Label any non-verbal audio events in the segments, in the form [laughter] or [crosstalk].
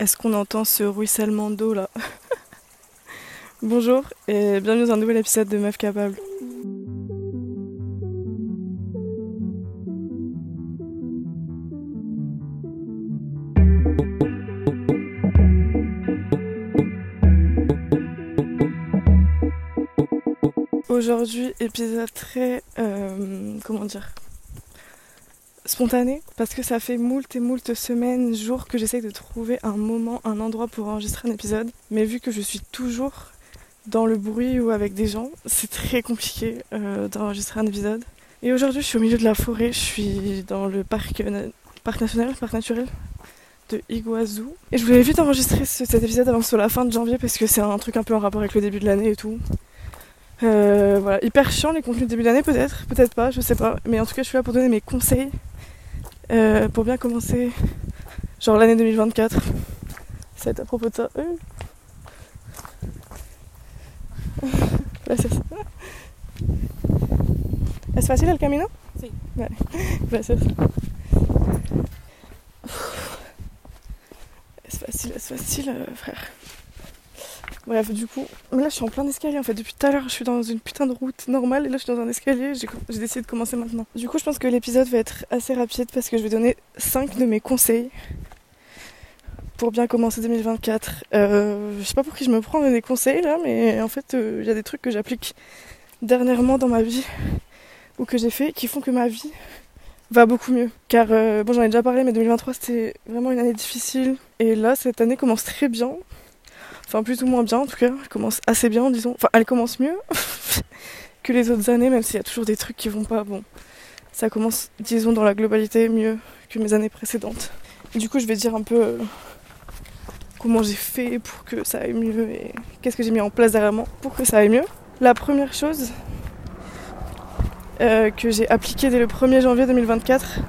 Est-ce qu'on entend ce ruissellement d'eau là [laughs] Bonjour et bienvenue dans un nouvel épisode de Meuf Capable. Aujourd'hui, épisode très. euh, comment dire Spontané, parce que ça fait moult et moult semaines, jours que j'essaye de trouver un moment, un endroit pour enregistrer un épisode. Mais vu que je suis toujours dans le bruit ou avec des gens, c'est très compliqué euh, d'enregistrer un épisode. Et aujourd'hui, je suis au milieu de la forêt, je suis dans le parc, parc national, parc naturel de Iguazu. Et je voulais vite enregistrer ce- cet épisode avant que ce soit la fin de janvier parce que c'est un truc un peu en rapport avec le début de l'année et tout. Euh, voilà, hyper chiant les contenus début d'année peut-être, peut-être pas, je sais pas. Mais en tout cas, je suis là pour donner mes conseils euh, pour bien commencer, genre l'année 2024. Ça va être à propos de ça. Euh. Gracias. ¿Es fácil el camino? Sí. Vale, gracias. Est-ce facile, est-ce facile, euh, frère Bref, du coup, là je suis en plein escalier en fait. Depuis tout à l'heure, je suis dans une putain de route normale et là je suis dans un escalier. J'ai j'ai décidé de commencer maintenant. Du coup, je pense que l'épisode va être assez rapide parce que je vais donner 5 de mes conseils pour bien commencer 2024. Euh, je sais pas pour qui je me prends des conseils là, mais en fait, euh, il y a des trucs que j'applique dernièrement dans ma vie ou que j'ai fait qui font que ma vie va beaucoup mieux. Car, euh, bon, j'en ai déjà parlé, mais 2023 c'était vraiment une année difficile. Et là, cette année commence très bien. Enfin, plus ou moins bien en tout cas. Elle commence assez bien, disons. Enfin, elle commence mieux [laughs] que les autres années, même s'il y a toujours des trucs qui vont pas. Bon, ça commence, disons, dans la globalité mieux que mes années précédentes. Du coup, je vais dire un peu euh, comment j'ai fait pour que ça aille mieux et qu'est-ce que j'ai mis en place derrière moi pour que ça aille mieux. La première chose euh, que j'ai appliquée dès le 1er janvier 2024,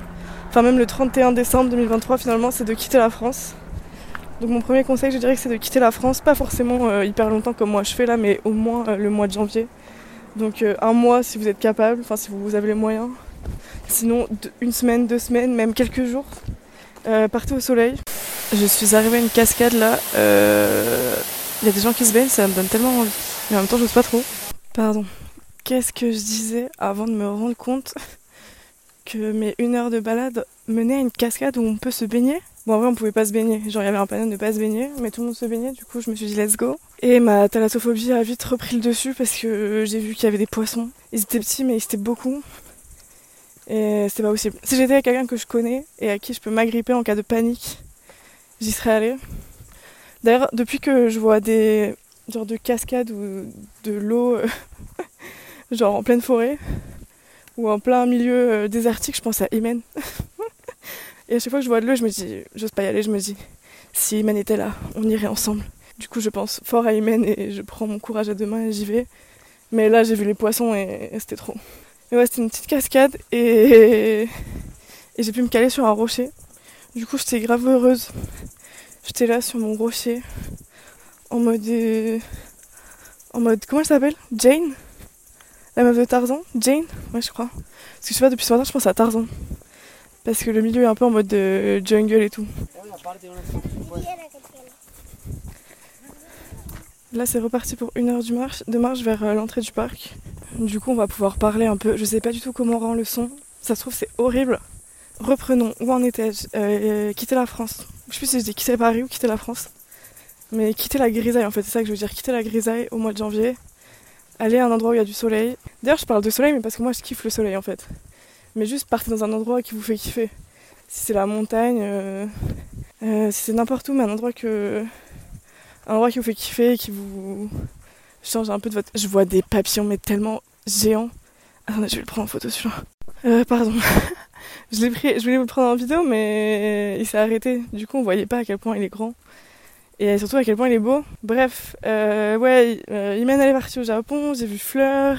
enfin même le 31 décembre 2023 finalement, c'est de quitter la France. Donc mon premier conseil, je dirais que c'est de quitter la France, pas forcément euh, hyper longtemps comme moi je fais là, mais au moins euh, le mois de janvier. Donc euh, un mois si vous êtes capable, enfin si vous avez les moyens. Sinon une semaine, deux semaines, même quelques jours. Partez au soleil. Je suis arrivée à une cascade là. Il y a des gens qui se baignent, ça me donne tellement envie. Mais en même temps, j'ose pas trop. Pardon. Qu'est-ce que je disais avant de me rendre compte que mes une heure de balade menaient à une cascade où on peut se baigner? Bon, en vrai, on pouvait pas se baigner. Genre, il y avait un panneau de ne pas se baigner, mais tout le monde se baignait. Du coup, je me suis dit, let's go. Et ma thalassophobie a vite repris le dessus parce que j'ai vu qu'il y avait des poissons. Ils étaient petits, mais ils étaient beaucoup. Et c'était pas possible. Si j'étais avec quelqu'un que je connais et à qui je peux m'agripper en cas de panique, j'y serais allée. D'ailleurs, depuis que je vois des genres de cascades ou de l'eau, [laughs] genre en pleine forêt ou en plein milieu euh, désertique, je pense à Imen. [laughs] et à chaque fois que je vois de l'eau, je me dis, j'ose pas y aller, je me dis, si Imen était là, on irait ensemble. Du coup, je pense fort à Imen et je prends mon courage à deux mains et j'y vais. Mais là, j'ai vu les poissons et, c'était trop. Mais ouais, c'était une petite cascade et, et j'ai pu me caler sur un rocher. Du coup, j'étais grave heureuse. J'étais là sur mon rocher en mode. euh, En mode. Comment elle s'appelle? Jane? La meuf de Tarzan? Jane? Ouais, je crois. Parce que je sais pas, depuis ce matin, je pense à Tarzan. Parce que le milieu est un peu en mode de jungle et tout. Là, c'est reparti pour une heure de marche vers euh, l'entrée du parc. Du coup, on va pouvoir parler un peu. Je sais pas du tout comment on rend le son. Ça se trouve, c'est horrible. Reprenons. Où en étais-je Euh, Quitter la France? Je sais plus si je dis quitter Paris ou quitter la France. Mais quitter la grisaille, en fait, c'est ça que je veux dire. Quitter la grisaille au mois de janvier. Aller à un endroit où il y a du soleil. D'ailleurs, je parle de soleil, mais parce que moi, je kiffe le soleil, en fait. Mais juste partez dans un endroit qui vous fait kiffer. Si c'est la montagne, euh, euh, si c'est n'importe où, mais un endroit que. Un endroit qui vous fait kiffer, qui vous change un peu de votre. Je vois des papillons, mais tellement géants. Attendez, je vais le prendre en photo celui-là. Euh, pardon. [laughs] je l'ai pris, je voulais vous le prendre en vidéo, mais il s'est arrêté. Du coup, on voyait pas à quel point il est grand. Et surtout à quel point il est beau. Bref, euh, ouais, euh, Imen elle est partie au Japon, j'ai vu Fleur,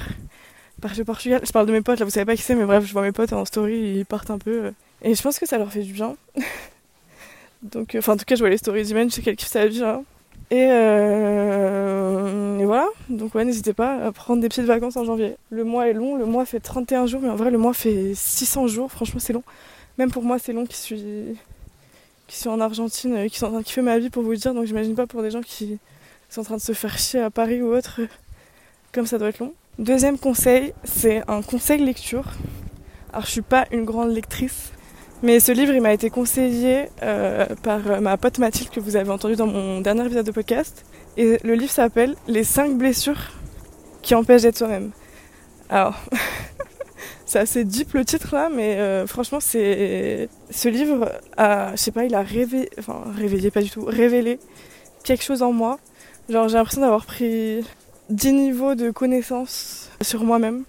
au Portugal. Je parle de mes potes, là vous savez pas qui c'est, mais bref, je vois mes potes en story, ils partent un peu. euh. Et je pense que ça leur fait du bien. [laughs] Donc, euh, enfin, en tout cas, je vois les stories d'Imen, je sais qu'elle kiffe sa vie, hein. Et, euh, voilà, donc ouais, n'hésitez pas à prendre des petites vacances en janvier. Le mois est long, le mois fait 31 jours, mais en vrai, le mois fait 600 jours, franchement, c'est long. Même pour moi, c'est long qui suis, qui suis en Argentine, qui sont en train de kiffer ma vie pour vous le dire, donc j'imagine pas pour des gens qui sont en train de se faire chier à Paris ou autre, comme ça doit être long. Deuxième conseil, c'est un conseil lecture. Alors je suis pas une grande lectrice, mais ce livre il m'a été conseillé euh, par ma pote Mathilde que vous avez entendu dans mon dernier épisode de podcast. Et le livre s'appelle Les 5 blessures qui empêchent d'être soi-même. Alors, [laughs] c'est assez deep le titre là, mais euh, franchement, c'est ce livre a, je sais pas, il a réveillé, enfin réveillé pas du tout, révélé quelque chose en moi. Genre, j'ai l'impression d'avoir pris 10 niveaux de connaissances sur moi-même,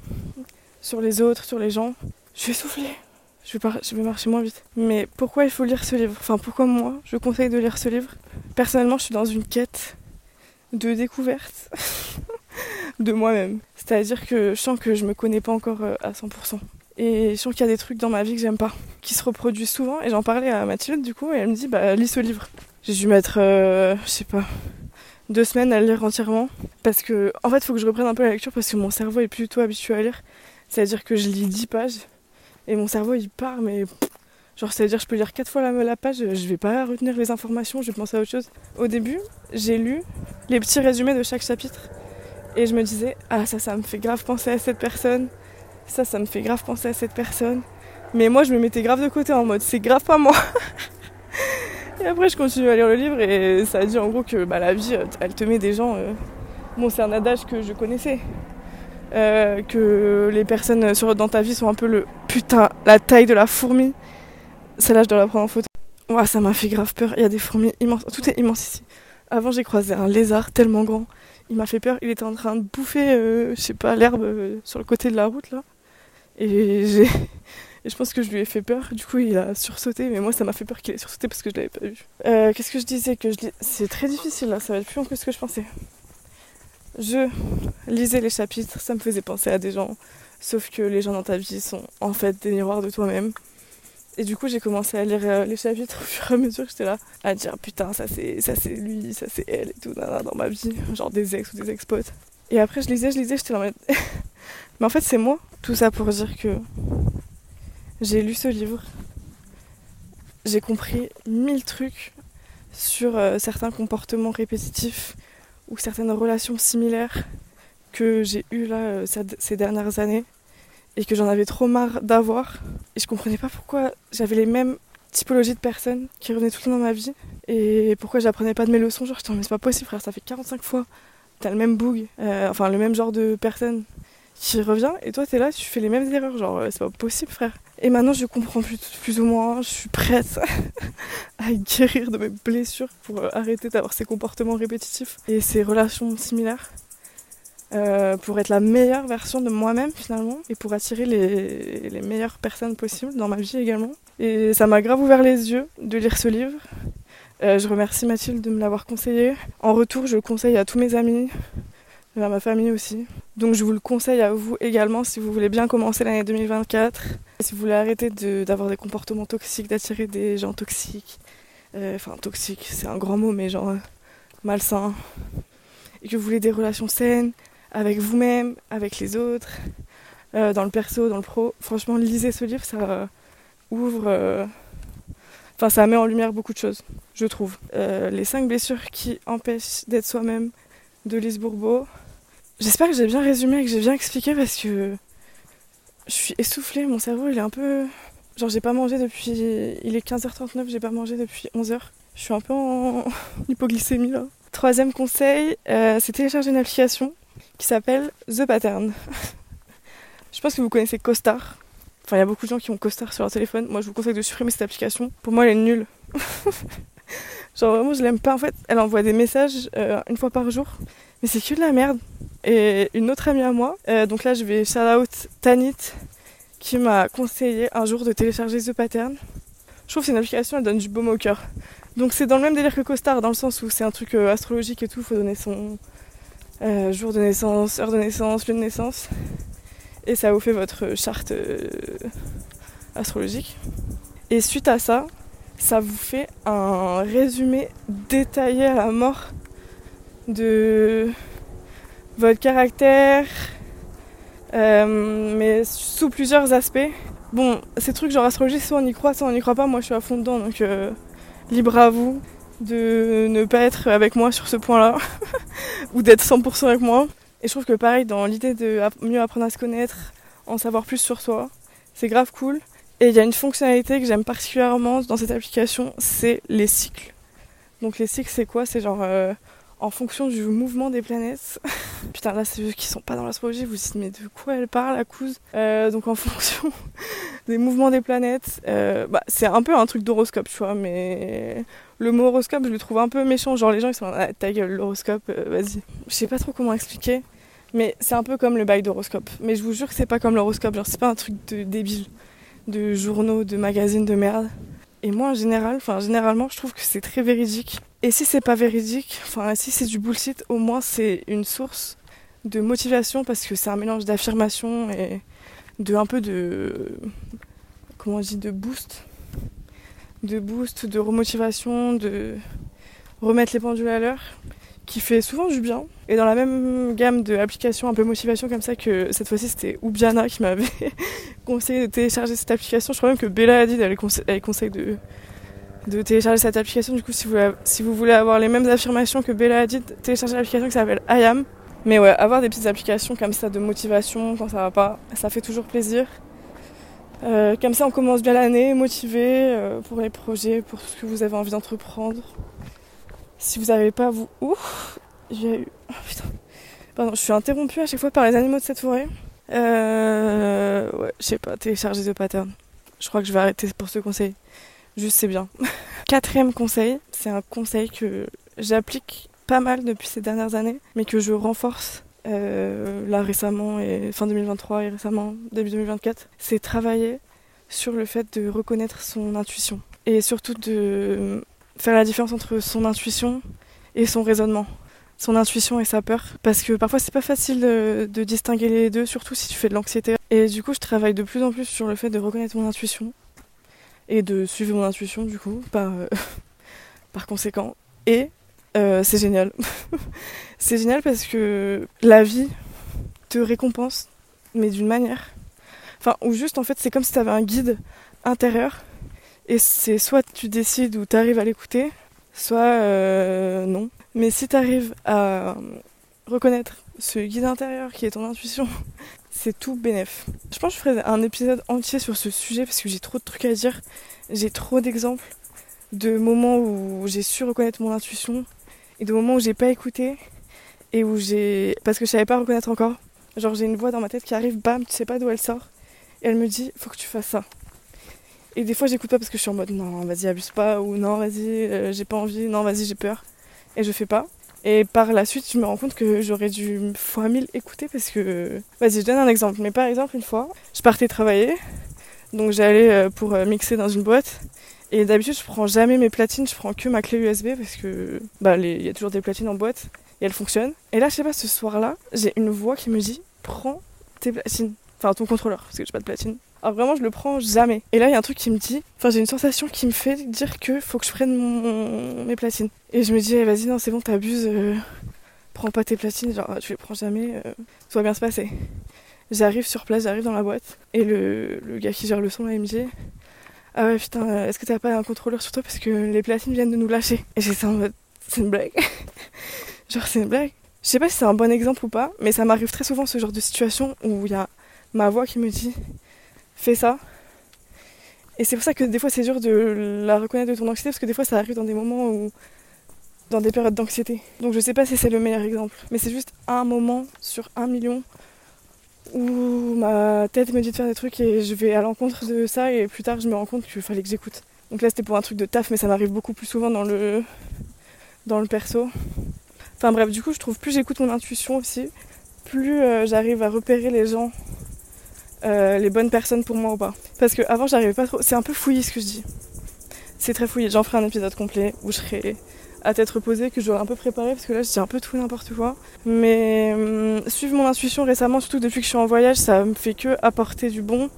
sur les autres, sur les gens. Je vais souffler. Je vais, je vais marcher moins vite. Mais pourquoi il faut lire ce livre? Enfin, pourquoi moi, je conseille de lire ce livre? Personnellement, je suis dans une quête de découverte [laughs] de moi-même. C'est-à-dire que je sens que je me connais pas encore euh, à 100%. Et je sens qu'il y a des trucs dans ma vie que j'aime pas, qui se reproduisent souvent. Et j'en parlais à Mathilde du coup, et elle me dit bah lis ce livre. J'ai dû mettre, euh, je sais pas, deux semaines à lire entièrement. Parce que, en fait, faut que je reprenne un peu la lecture parce que mon cerveau est plutôt habitué à lire. C'est-à-dire que je lis 10 pages et mon cerveau il part, mais genre, c'est-à-dire je peux lire 4 fois la, la page, je vais pas retenir les informations, je vais penser à autre chose. Au début, j'ai lu les petits résumés de chaque chapitre et je me disais, ah, ça, ça me fait grave penser à cette personne, ça, ça me fait grave penser à cette personne. Mais moi, je me mettais grave de côté en mode, c'est grave pas moi. Et après, je continue à lire le livre et ça dit en gros que bah, la vie, elle te met des gens. Euh, bon, c'est un adage que je connaissais. Euh, que les personnes sur, dans ta vie sont un peu le putain, la taille de la fourmi. Celle-là, je dois la prendre en photo. Ouah, ça m'a fait grave peur. Il y a des fourmis immenses. Tout est immense ici. Avant, j'ai croisé un lézard tellement grand. Il m'a fait peur. Il était en train de bouffer, euh, je sais pas, l'herbe sur le côté de la route là. Et j'ai. Et je pense que je lui ai fait peur. Du coup, il a sursauté. Mais moi, ça m'a fait peur qu'il ait sursauté parce que je l'avais pas vu. Euh, Qu'est-ce que je disais que je C'est très difficile là. Ça va être plus long que ce que je pensais. Je lisais les chapitres. Ça me faisait penser à des gens. Sauf que les gens dans ta vie sont en fait des miroirs de toi-même. Et du coup, j'ai commencé à lire euh, les chapitres au [laughs] fur et à mesure. J'étais là à dire putain, ça c'est ça c'est lui, ça c'est elle et tout dans ma vie, genre des ex ou des ex-potes. Et après, je lisais, je lisais, j'étais là [laughs] mais en fait, c'est moi. Tout ça pour dire que j'ai lu ce livre. J'ai compris mille trucs sur euh, certains comportements répétitifs ou certaines relations similaires que j'ai eues là euh, ces dernières années et que j'en avais trop marre d'avoir. Et je comprenais pas pourquoi j'avais les mêmes typologies de personnes qui revenaient tout le temps dans ma vie et pourquoi j'apprenais pas de mes leçons. Genre, je mais c'est pas possible, frère, ça fait 45 fois. T'as le même boug, euh, enfin le même genre de personne qui revient et toi t'es là, tu fais les mêmes erreurs. Genre, c'est pas possible, frère. Et maintenant, je comprends plus, plus ou moins. Je suis prête [laughs] à guérir de mes blessures pour euh, arrêter d'avoir ces comportements répétitifs et ces relations similaires. Euh, pour être la meilleure version de moi-même finalement et pour attirer les, les, meilleures personnes possibles dans ma vie également. Et ça m'a grave ouvert les yeux de lire ce livre. Euh, je remercie Mathilde de me l'avoir conseillé. En retour, je le conseille à tous mes amis, à ma famille aussi. Donc je vous le conseille à vous également si vous voulez bien commencer l'année 2024. Si vous voulez arrêter d'avoir des comportements toxiques, d'attirer des gens toxiques. Euh, enfin toxiques, c'est un grand mot, mais genre euh, malsains. Et que vous voulez des relations saines avec vous-même, avec les autres, euh, dans le perso, dans le pro. Franchement, lisez ce livre, ça ouvre... Enfin, ça met en lumière beaucoup de choses, je trouve. les 5 blessures qui empêchent d'être soi-même de Lise Bourbeau. J'espère que j'ai bien résumé que j'ai bien expliqué parce que je suis essoufflée, mon cerveau il est un peu. Genre j'ai pas mangé depuis. Il est 15h39, j'ai pas mangé depuis 11h. Je suis un peu en [laughs] hypoglycémie là. Troisième conseil, euh, c'est télécharger une application qui s'appelle The Pattern. [laughs] je pense que vous connaissez CoStar. Enfin, il y a beaucoup de gens qui ont CoStar sur leur téléphone. Moi, je vous conseille de supprimer cette application. Pour moi, elle est nulle. [laughs] Genre, vraiment, je l'aime pas. En fait, elle envoie des messages euh, une fois par jour. Mais c'est que de la merde et une autre amie à moi. Euh, donc là, je vais shout out Tanit qui m'a conseillé un jour de télécharger The Pattern. Je trouve que c'est une application, elle donne du baume au cœur. Donc c'est dans le même délire que CoStar, dans le sens où c'est un truc euh, astrologique et tout, faut donner son jour de naissance, heure de naissance, lieu de naissance. Et ça vous fait votre charte astrologique. Et suite à ça, ça vous fait un résumé détaillé à la mort de votre caractère, euh, mais sous plusieurs aspects. Bon, ces trucs genre astrologie, soit on y croit, soit on n'y croit pas, moi je suis à fond dedans, donc euh, libre à vous de ne pas être avec moi sur ce point-là, [laughs] ou d'être 100% avec moi. Et je trouve que pareil, dans l'idée de mieux apprendre à se connaître, en savoir plus sur soi, c'est grave cool. Et il y a une fonctionnalité que j'aime particulièrement dans cette application, c'est les cycles. Donc les cycles, c'est quoi? C'est genre euh, en fonction du mouvement des planètes. [laughs] Putain, là, c'est ceux qui sont pas dans l'astrologie, vous dites, mais de quoi elle parle, la couse? Euh, Donc en [laughs] fonction des mouvements des planètes, euh, bah, c'est un peu un truc d'horoscope, tu vois, mais le mot horoscope, je le trouve un peu méchant. Genre les gens, ils sont ah, ta gueule, l'horoscope, vas-y. Je sais pas trop comment expliquer. Mais c'est un peu comme le bail d'horoscope. Mais je vous jure que c'est pas comme l'horoscope. Genre, c'est pas un truc de débile, de journaux, de magazines de merde. Et moi, en général, généralement, je trouve que c'est très véridique. Et si c'est pas véridique, enfin, si c'est du bullshit, au moins c'est une source de motivation parce que c'est un mélange d'affirmation et de un peu de. Comment on dit De boost. De boost, de remotivation, de remettre les pendules à l'heure qui fait souvent du bien. Et dans la même gamme d'applications un peu motivation comme ça que cette fois-ci c'était Oubiana qui m'avait [laughs] conseillé de télécharger cette application. Je crois même que Bella Hadid elle, elle conseille de, de télécharger cette application. Du coup si vous, si vous voulez avoir les mêmes affirmations que Bella Hadid, téléchargez l'application qui s'appelle IAM. Mais ouais, avoir des petites applications comme ça de motivation quand ça va pas, ça fait toujours plaisir. Euh, comme ça on commence bien l'année, motivé euh, pour les projets, pour ce que vous avez envie d'entreprendre. Si vous n'avez pas vous. Ouf J'ai eu. Oh, putain. Pardon, je suis interrompue à chaque fois par les animaux de cette forêt. Euh. Ouais, je sais pas, télécharger de pattern. Je crois que je vais arrêter pour ce conseil. Juste, c'est bien. [laughs] Quatrième conseil, c'est un conseil que j'applique pas mal depuis ces dernières années, mais que je renforce euh, là récemment et fin 2023 et récemment début 2024. C'est travailler sur le fait de reconnaître son intuition et surtout de faire la différence entre son intuition et son raisonnement. Son intuition et sa peur. Parce que parfois c'est pas facile de, distinguer les deux, surtout si tu fais de l'anxiété. Et du coup je travaille de plus en plus sur le fait de reconnaître mon intuition. Et de suivre mon intuition du coup, par, euh, [laughs] par conséquent. Et euh, c'est génial. [laughs] c'est génial parce que la vie te récompense, mais d'une manière. Enfin, ou juste en fait c'est comme si tu avais un guide intérieur et c'est soit tu décides ou tu arrives à l'écouter, soit euh, non. Mais si tu arrives à reconnaître ce guide intérieur qui est ton intuition, [laughs] c'est tout bénef. Je pense que je ferai un épisode entier sur ce sujet parce que j'ai trop de trucs à dire. J'ai trop d'exemples de moments où j'ai su reconnaître mon intuition et de moments où j'ai pas écouté et où j'ai parce que je savais pas reconnaître encore. Genre j'ai une voix dans ma tête qui arrive, bam, tu sais pas d'où elle sort et elle me dit faut que tu fasses ça. Et des fois, j'écoute pas parce que je suis en mode non, vas-y, abuse pas, ou non, vas-y, euh, j'ai pas envie, non, vas-y, j'ai peur. Et je fais pas. Et par la suite, je me rends compte que j'aurais dû fois mille écouter parce que. Vas-y, je donne un exemple. Mais par exemple, une fois, je partais travailler, donc j'allais euh, pour euh, mixer dans une boîte. Et d'habitude, je prends jamais mes platines, je prends que ma clé USB parce que bah il y a toujours des platines en boîte et elles fonctionnent. Et là, je sais pas, ce soir-là, j'ai une voix qui me dit prends tes platines, enfin ton contrôleur parce que j'ai pas de platine. Alors vraiment, je le prends jamais. Et là, il y a un truc qui me dit, enfin, j'ai une sensation qui me fait dire que faut que je prenne mes platines. Et je me dis, eh, vas-y, non, c'est bon, t'abuses. Euh, prends pas tes platines, genre, tu les prends jamais, euh, tout va bien se passer. J'arrive sur place, j'arrive dans la boîte. Et le, le, gars qui gère le son, là, il me dit, ah ouais, putain, euh, est-ce que t'as pas un contrôleur sur toi parce que les platines viennent de nous lâcher? Et j'étais en mode, c'est une blague. [laughs] genre, c'est une blague. Je sais pas si c'est un bon exemple ou pas, mais ça m'arrive très souvent ce genre de situation où il y a ma voix qui me dit fais ça. Et c'est pour ça que des fois c'est dur de la reconnaître de ton anxiété parce que des fois ça arrive dans des moments où dans des périodes d'anxiété. Donc je sais pas si c'est le meilleur exemple, mais c'est juste un moment sur un million où ma tête me dit de faire des trucs et je vais à l'encontre de ça et plus tard je me rends compte qu'il fallait que j'écoute. Donc là c'était pour un truc de taf mais ça m'arrive beaucoup plus souvent dans le dans le perso. Enfin bref, du coup je trouve plus j'écoute mon intuition aussi, plus euh, j'arrive à repérer les gens euh, les bonnes personnes pour moi ou pas. Parce que avant j'arrivais pas trop. C'est un peu fouillé ce que je dis. C'est très fouillé. J'en ferai un épisode complet où je serai à tête reposée, que j'aurai un peu préparé parce que là je dis un peu tout n'importe quoi. Mais hum, suivre mon intuition récemment, surtout depuis que je suis en voyage, ça me fait que apporter du bon.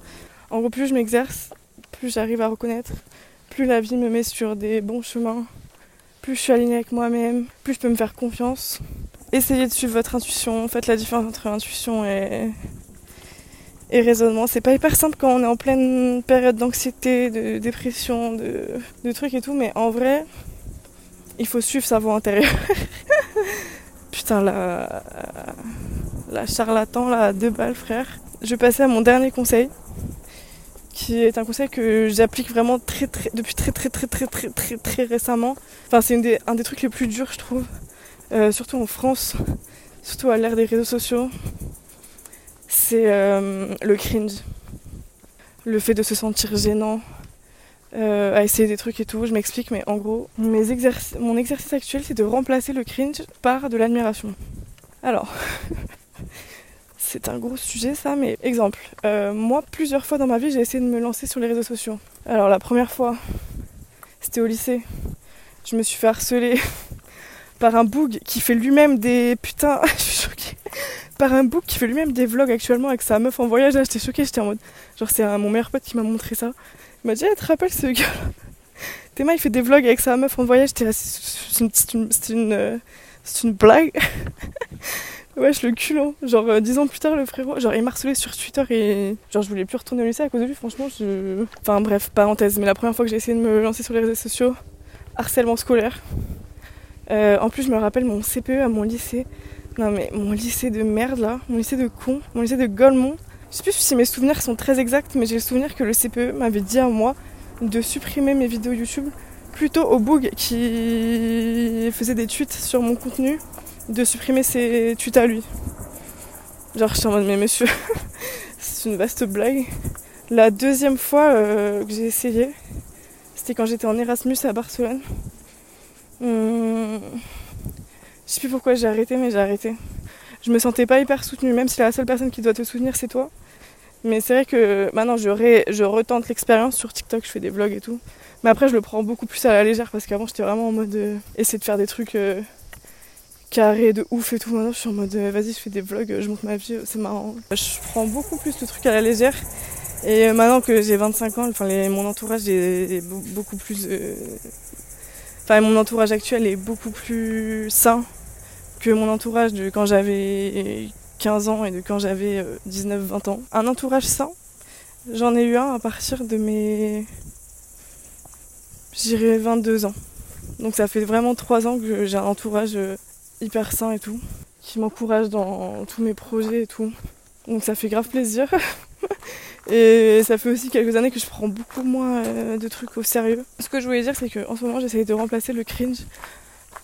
En gros, plus je m'exerce, plus j'arrive à reconnaître, plus la vie me met sur des bons chemins, plus je suis alignée avec moi-même, plus je peux me faire confiance. Essayez de suivre votre intuition, faites la différence entre intuition et et raisonnement. C'est pas hyper simple quand on est en pleine période d'anxiété, de dépression, de, de trucs et tout, mais en vrai, il faut suivre sa voix intérieure. [laughs] Putain, la, la charlatan, là, deux balles, frère. Je vais passer à mon dernier conseil, qui est un conseil que j'applique vraiment très, très, depuis très, très, très, très, très, très, très récemment. Enfin, c'est un des trucs les plus durs, je trouve, euh, surtout en France, surtout à l'ère des réseaux sociaux. C'est euh, le cringe, le fait de se sentir gênant, euh, à essayer des trucs et tout. Je m'explique, mais en gros, mon exercice actuel, c'est de remplacer le cringe par de l'admiration. Alors, [laughs] c'est un gros sujet ça, mais exemple, euh, moi, plusieurs fois dans ma vie, j'ai essayé de me lancer sur les réseaux sociaux. Alors, la première fois, c'était au lycée. Je me suis fait harceler [laughs] par un boug qui fait lui-même des. Putain, [laughs] je suis choquée. Par un boug qui fait lui-même des vlogs actuellement avec sa meuf en voyage. Là, j'étais choquée, j'étais en mode. Genre, c'est mon meilleur pote qui m'a montré ça. Il m'a dit, tu te rappelles ce gars? [laughs] Théma, il fait des vlogs avec sa meuf en voyage. J'étais là, c'est une, une, euh, une, blague. [laughs] Wesh, le culot. Genre, euh, dix ans plus tard, le frérot, genre, il m'a harcelé sur Twitter et. Genre, je voulais plus retourner au lycée à cause de lui, franchement. Je... Enfin, bref, parenthèse. Mais la première fois que j'ai essayé de me lancer sur les réseaux sociaux, harcèlement scolaire. Euh, en plus, je me rappelle mon CPE à mon lycée. Non, mais mon lycée de merde là, mon lycée de con, mon lycée de Golemont. Je sais plus si mes souvenirs sont très exacts, mais j'ai le souvenir que le CPE m'avait dit à moi de supprimer mes vidéos YouTube plutôt au Boug qui faisait des tweets sur mon contenu, de supprimer ses tweets à lui. Genre, je suis en mode, mais monsieur, [laughs] c'est une vaste blague. La deuxième fois euh, que j'ai essayé, c'était quand j'étais en Erasmus à Barcelone. Hum, je sais plus pourquoi j'ai arrêté, mais j'ai arrêté. Je me sentais pas hyper soutenue, même si la seule personne qui doit te soutenir c'est toi. Mais c'est vrai que maintenant je, retente l'expérience sur TikTok, je fais des vlogs et tout. Mais après je le prends beaucoup plus à la légère parce qu'avant j'étais vraiment en mode euh, essayer de faire des trucs euh, carrés de ouf et tout. Maintenant je suis en mode euh, vas-y je fais des vlogs, je montre ma vie, c'est marrant. Je prends beaucoup plus le truc à la légère. Et maintenant que j'ai 25 ans, enfin mon entourage est, beaucoup plus Enfin, mon entourage actuel est beaucoup plus sain que mon entourage de quand j'avais 15 ans et de quand j'avais 19-20 euh, ans. Un entourage sain, j'en ai eu un à partir de mes. J'irais 22 ans. Donc ça fait vraiment 3 ans que j'ai un entourage euh, hyper sain et tout, qui m'encourage dans tous mes projets et tout. Donc ça fait grave plaisir. [laughs] Et ça fait aussi quelques années que je prends beaucoup moins euh, de trucs au sérieux. Ce que je voulais dire, c'est qu'en ce moment, j'essaye de remplacer le cringe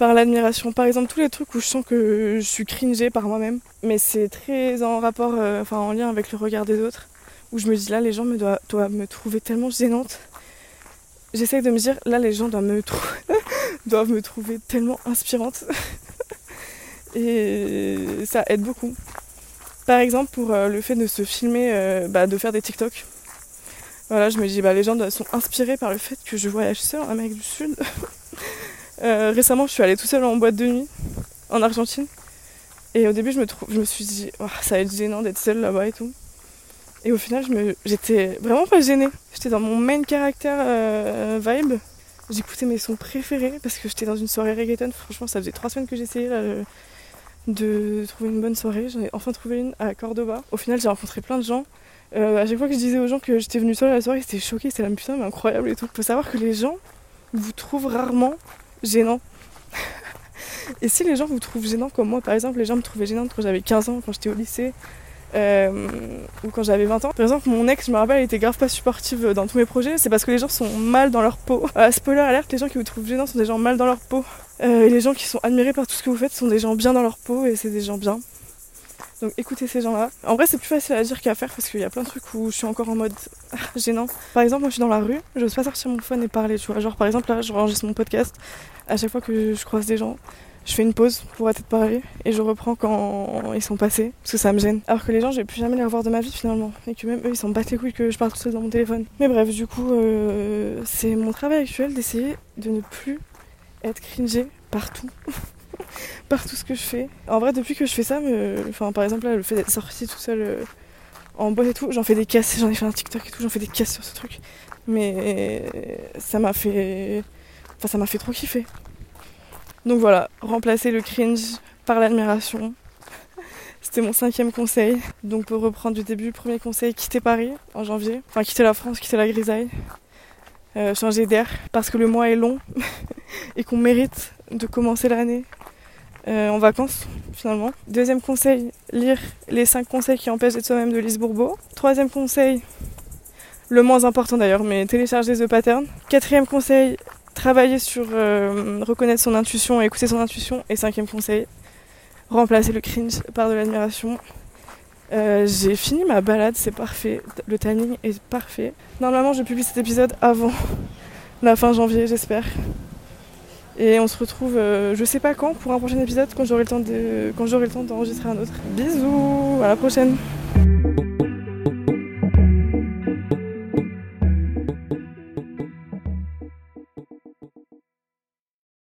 par l'admiration. Par exemple, tous les trucs où je sens que je suis cringée par moi-même, mais c'est très en rapport, euh, enfin en lien avec le regard des autres, où je me dis là, les gens doivent, me trouver tellement gênante. J'essaye de me dire là, les gens doivent me, [laughs] me trouver tellement inspirante. [laughs] Et ça aide beaucoup. Par exemple, pour euh, le fait de se filmer, euh, bah, de faire des TikTok. Voilà, je me dis, bah, les gens sont inspirés par le fait que je voyage seul en Amérique du Sud. [laughs] Euh, récemment, je suis allée tout seule en boîte de nuit en Argentine. Et au début, je me, je me suis dit, ça va être gênant d'être seule là-bas et tout. Et au final, j'étais vraiment pas gênée. J'étais dans mon main caractère vibe. J'écoutais mes sons préférés parce que j'étais dans une soirée reggaeton. Franchement, ça faisait trois semaines que j'essayais de trouver une bonne soirée. J'en ai enfin trouvé une à Cordoba. Au final, j'ai rencontré plein de gens. Euh, à chaque fois que je disais aux gens que j'étais venue seule à la soirée, ils étaient choqués. C'était la putain, mais incroyable et tout. Faut savoir que les gens vous trouvent rarement gênant. et si les gens vous trouvent gênant, comme moi par exemple, les gens me trouvaient gênante quand j'avais 15 ans, quand j'étais au lycée. Euh, ou quand j'avais 20 ans. Par exemple, mon ex, je me rappelle, elle était grave pas supportive dans tous mes projets. C'est parce que les gens sont mal dans leur peau. Spoiler alerte, les gens qui vous trouvent gênant sont des gens mal dans leur peau. Euh, et les gens qui sont admirés par tout ce que vous faites sont des gens bien dans leur peau et c'est des gens bien. Donc écoutez ces gens-là. En vrai, c'est plus facile à dire qu'à faire parce qu'il y a plein de trucs où je suis encore en mode [laughs] gênant. Par exemple, moi je suis dans la rue, je n'ose pas sortir mon phone et parler, tu vois. Genre par exemple, là, je range mon podcast. À chaque fois que je croise des gens, je fais une pause pour arrêter de parler et je reprends quand ils sont passés parce que ça me gêne. Alors que les gens, je vais plus jamais les revoir de ma vie finalement et que même eux, ils s'en battent les couilles que je parle tout seul dans mon téléphone. Mais bref, du coup, euh, c'est mon travail actuel d'essayer de ne plus être cringé partout. [laughs] par tout ce que je fais. En vrai, depuis que je fais ça, par exemple, là, le fait d'être sorti tout seul euh, en boîte et tout, j'en fais des casses, j'en ai fait un TikTok et tout, j'en fais des casses sur ce truc. Mais ça m'a fait. Enfin, ça m'a fait trop kiffer. Donc voilà, remplacer le cringe par l'admiration. [laughs] C'était mon cinquième conseil. Donc pour reprendre du début, premier conseil, quitter Paris en janvier. Enfin quitter la France, quitter la grisaille. Euh, changer d'air parce que le mois est long [laughs] et qu'on mérite de commencer l'année euh, en vacances finalement. Deuxième conseil, lire les cinq conseils qui empêchent d'être soi-même de Lise Bourbeau. Troisième conseil, le moins important d'ailleurs, mais télécharger The Pattern. Quatrième conseil, travailler sur euh, reconnaître son intuition et écouter son intuition. Et cinquième conseil, remplacer le cringe par de l'admiration. Euh, j'ai fini ma balade, c'est parfait. Le timing est parfait. Normalement, je publie cet épisode avant [laughs] la fin janvier, j'espère. Et on se retrouve, euh, je sais pas quand, pour un prochain épisode, quand j'aurai le temps d'enregistrer un autre. Bisous, à la prochaine.